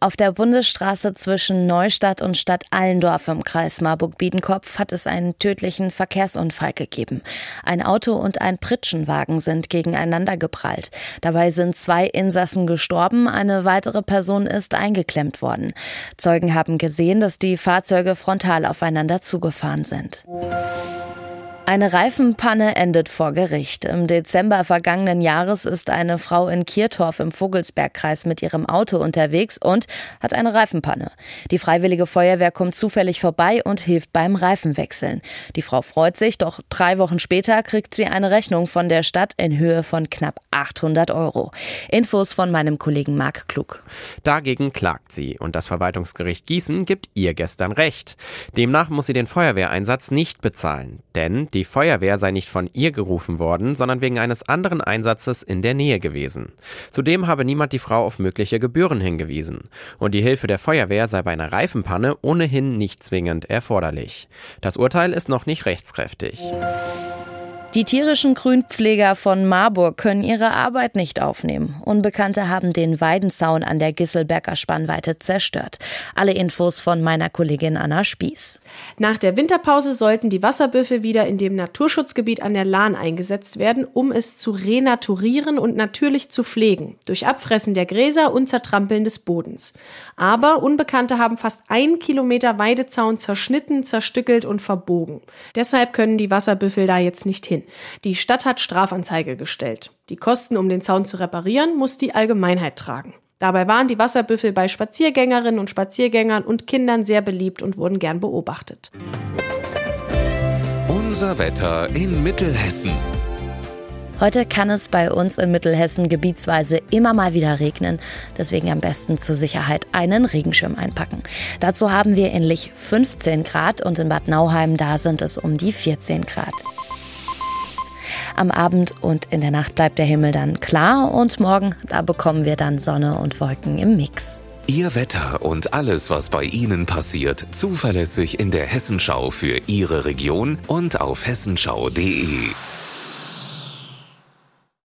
Auf der Bundesstraße zwischen Neustadt und Stadt Allendorf im Kreis Marburg-Biedenkopf hat es einen tödlichen Verkehrsunfall gegeben. Ein Auto und ein Pritschenwagen sind gegeneinander geprallt. Dabei sind zwei Insassen gestorben, eine weitere Person ist eingeklemmt worden. Zeugen haben gesehen, dass die Fahrzeuge frontal aufeinander zugefahren sind. Eine Reifenpanne endet vor Gericht. Im Dezember vergangenen Jahres ist eine Frau in Kirtorf im Vogelsbergkreis mit ihrem Auto unterwegs und hat eine Reifenpanne. Die Freiwillige Feuerwehr kommt zufällig vorbei und hilft beim Reifenwechseln. Die Frau freut sich, doch drei Wochen später kriegt sie eine Rechnung von der Stadt in Höhe von knapp 800 Euro. Infos von meinem Kollegen Marc Klug. Dagegen klagt sie und das Verwaltungsgericht Gießen gibt ihr gestern Recht. Demnach muss sie den Feuerwehreinsatz nicht bezahlen, denn die die Feuerwehr sei nicht von ihr gerufen worden, sondern wegen eines anderen Einsatzes in der Nähe gewesen. Zudem habe niemand die Frau auf mögliche Gebühren hingewiesen. Und die Hilfe der Feuerwehr sei bei einer Reifenpanne ohnehin nicht zwingend erforderlich. Das Urteil ist noch nicht rechtskräftig. Die tierischen Grünpfleger von Marburg können ihre Arbeit nicht aufnehmen. Unbekannte haben den Weidenzaun an der Gisselberger Spannweite zerstört. Alle Infos von meiner Kollegin Anna Spieß. Nach der Winterpause sollten die Wasserbüffel wieder in dem Naturschutzgebiet an der Lahn eingesetzt werden, um es zu renaturieren und natürlich zu pflegen. Durch Abfressen der Gräser und Zertrampeln des Bodens. Aber Unbekannte haben fast ein Kilometer Weidezaun zerschnitten, zerstückelt und verbogen. Deshalb können die Wasserbüffel da jetzt nicht hin. Die Stadt hat Strafanzeige gestellt. Die Kosten, um den Zaun zu reparieren, muss die Allgemeinheit tragen. Dabei waren die Wasserbüffel bei Spaziergängerinnen und Spaziergängern und Kindern sehr beliebt und wurden gern beobachtet. Unser Wetter in Mittelhessen. Heute kann es bei uns in Mittelhessen gebietsweise immer mal wieder regnen. Deswegen am besten zur Sicherheit einen Regenschirm einpacken. Dazu haben wir in Lich 15 Grad und in Bad Nauheim da sind es um die 14 Grad. Am Abend und in der Nacht bleibt der Himmel dann klar und morgen, da bekommen wir dann Sonne und Wolken im Mix. Ihr Wetter und alles, was bei Ihnen passiert, zuverlässig in der Hessenschau für Ihre Region und auf hessenschau.de.